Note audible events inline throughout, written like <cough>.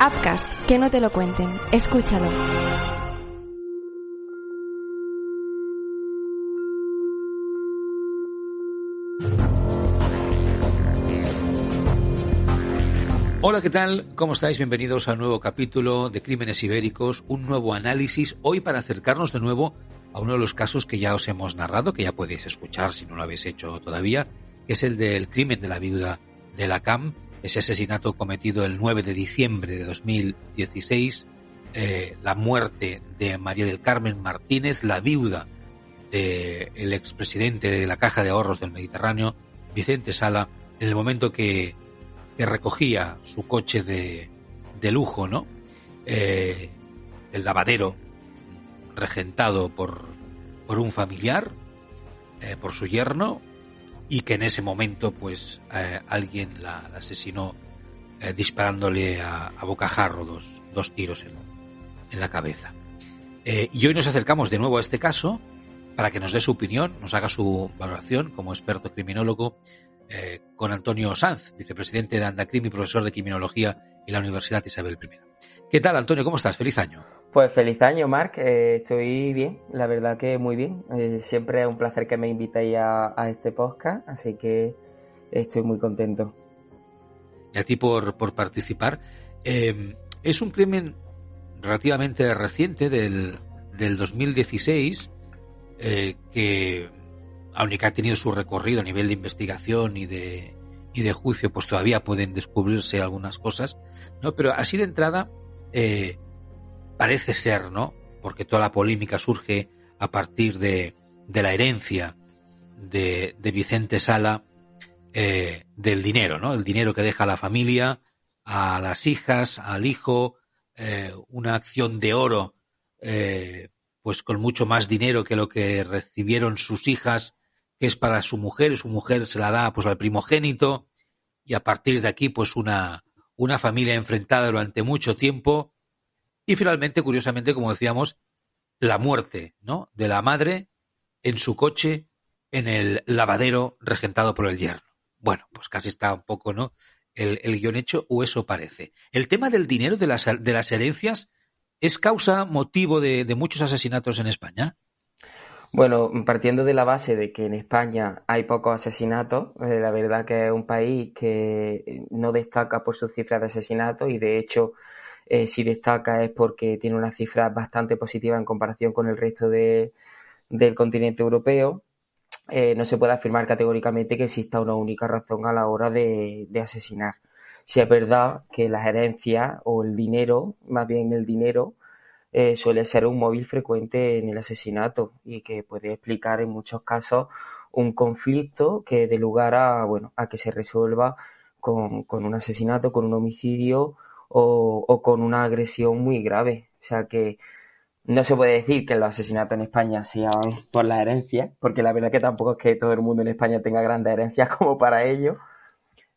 Upcast, que no te lo cuenten. Escúchalo. Hola, ¿qué tal? ¿Cómo estáis? Bienvenidos a un nuevo capítulo de Crímenes Ibéricos, un nuevo análisis, hoy para acercarnos de nuevo a uno de los casos que ya os hemos narrado, que ya podéis escuchar si no lo habéis hecho todavía, que es el del crimen de la viuda de la CAM, ese asesinato cometido el 9 de diciembre de 2016, eh, la muerte de María del Carmen Martínez, la viuda del expresidente de la Caja de Ahorros del Mediterráneo, Vicente Sala, en el momento que que recogía su coche de, de lujo, ¿no? Eh, el lavadero, regentado por, por un familiar, eh, por su yerno, y que en ese momento, pues, eh, alguien la, asesinó disparándole a, a, bocajarro dos, dos tiros en, en la cabeza. y hoy nos acercamos de nuevo a este caso para que nos dé su opinión, nos haga su valoración como experto criminólogo eh, con Antonio Sanz, vicepresidente de Andacrim y profesor de criminología en la Universidad Isabel I. ¿Qué tal, Antonio? ¿Cómo estás? Feliz año. Pues feliz año, Marc. Eh, estoy bien, la verdad que muy bien. Eh, siempre es un placer que me invitéis a, este podcast, así que estoy muy contento. Y a ti por, por participar. es un crimen relativamente reciente del, del 2016 que aunque ha tenido su recorrido a nivel de investigación y de, y de juicio, pues todavía pueden descubrirse algunas cosas, ¿no? Pero así de entrada, eh, parece ser, ¿no? Porque toda la polémica surge a partir de, de la herencia de, de Vicente Sala eh, del dinero, ¿no? El dinero que deja la familia, a las hijas, al hijo, eh, una acción de oro, eh, pues con mucho más dinero que lo que recibieron sus hijas que es para su mujer, y su mujer se la da pues al primogénito, y a partir de aquí, pues una, una familia enfrentada durante mucho tiempo, y finalmente, curiosamente, como decíamos, la muerte, ¿no? de la madre en su coche en el lavadero regentado por el yerno. Bueno, pues casi está un poco, ¿no? El, el guion hecho, o eso parece. El tema del dinero, de las, de las herencias, ¿es causa, motivo de, de muchos asesinatos en España? Bueno, partiendo de la base de que en España hay pocos asesinatos, eh, la verdad que es un país que no destaca por sus cifras de asesinatos y de hecho eh, si destaca es porque tiene una cifra bastante positiva en comparación con el resto de, del continente europeo. Eh, no se puede afirmar categóricamente que exista una única razón a la hora de, asesinar. Si es verdad que las herencias o el dinero, más bien el dinero, eh, suele ser un móvil frecuente en el asesinato y que puede explicar en muchos casos un conflicto que dé lugar a, bueno, a que se resuelva con, con un asesinato, con un homicidio o, o, con una agresión muy grave. O sea que no se puede decir que los asesinatos en España sean por la herencia, porque la verdad que tampoco es que todo el mundo en España tenga grandes herencias <laughs> como para ello,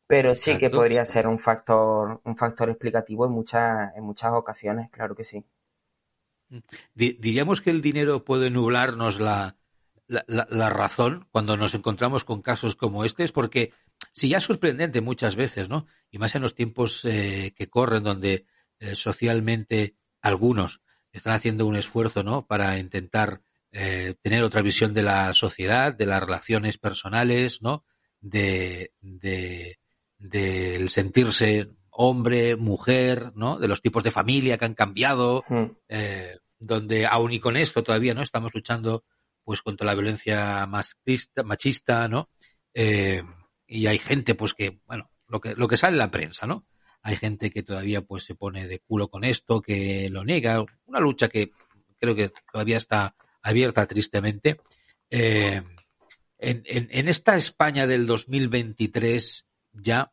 pero sí que podría ser un factor, un factor explicativo en muchas, en muchas ocasiones, claro que sí. Diríamos que el dinero puede nublarnos la, la, la, razón cuando nos encontramos con casos como este, es porque si ya es sorprendente muchas veces, ¿no? Y más en los tiempos eh, que corren, donde eh, socialmente algunos están haciendo un esfuerzo, ¿no? Para intentar eh, tener otra visión de la sociedad, de las relaciones personales, ¿no? De, de, del sentirse hombre, mujer, ¿no? De los tipos de familia que han cambiado, mm. eh, donde aún y con esto todavía no estamos luchando pues contra la violencia machista, machista ¿no? Eh, y hay gente pues que, bueno, lo que, lo que sale en la prensa, ¿no? Hay gente que todavía pues se pone de culo con esto, que lo niega, una lucha que creo que todavía está abierta tristemente. Eh, en, en, en, esta España del 2023 ya,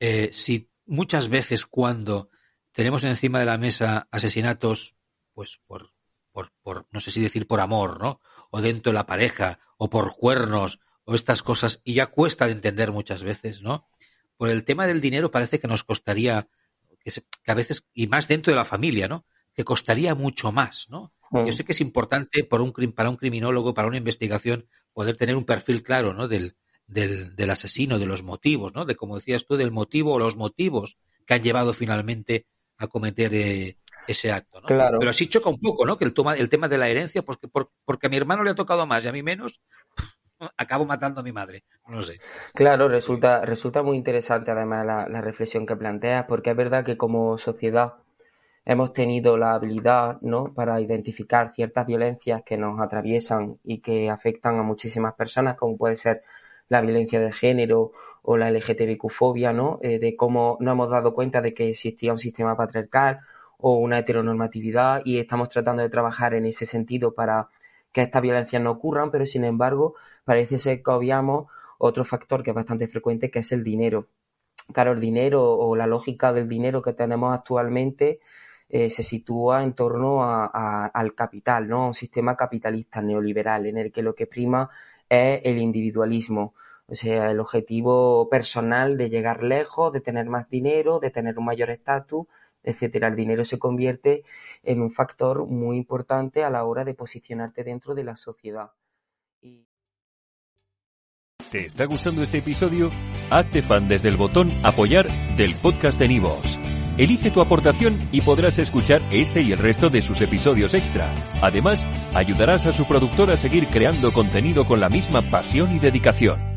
eh, si muchas veces cuando tenemos encima de la mesa asesinatos pues por, por, por, no sé si decir por amor, ¿no? O dentro de la pareja, o por cuernos, o estas cosas, y ya cuesta de entender muchas veces, ¿no? Por el tema del dinero parece que nos costaría, que, se, que a veces, y más dentro de la familia, ¿no? Que costaría mucho más, ¿no? Mm. Yo sé que es importante por un, para un criminólogo, para una investigación, poder tener un perfil claro, ¿no? Del, del, del asesino, de los motivos, ¿no? De, como decías tú, del motivo o los motivos que han llevado finalmente a cometer eh, ese acto. ¿no? Claro. Pero sí choca un poco, ¿no? Que el, toma, el tema de la herencia, porque, por, porque a mi hermano le ha tocado más y a mí menos, acabo matando a mi madre. No sé. Claro, resulta, resulta muy interesante además la, la reflexión que planteas, porque es verdad que como sociedad hemos tenido la habilidad ¿no? para identificar ciertas violencias que nos atraviesan y que afectan a muchísimas personas, como puede ser la violencia de género o la LGTBQ-fobia, ¿no? Eh, de cómo no hemos dado cuenta de que existía un sistema patriarcal o una heteronormatividad y estamos tratando de trabajar en ese sentido para que estas violencias no ocurran, pero sin embargo parece ser que obviamos otro factor que es bastante frecuente, que es el dinero. Claro, el dinero o la lógica del dinero que tenemos actualmente eh, se sitúa en torno al capital, ¿no? Un sistema capitalista neoliberal en el que lo que prima es el individualismo, o sea, el objetivo personal de llegar lejos, de tener más dinero, de tener un mayor estatus, etcétera. El dinero se convierte en un factor muy importante a la hora de posicionarte dentro de la sociedad. Y... ¿Te está gustando este episodio? Hazte fan desde el botón apoyar del podcast de Nivos. Elige tu aportación y podrás escuchar este y el resto de sus episodios extra. Además, ayudarás a su productor a seguir creando contenido con la misma pasión y dedicación.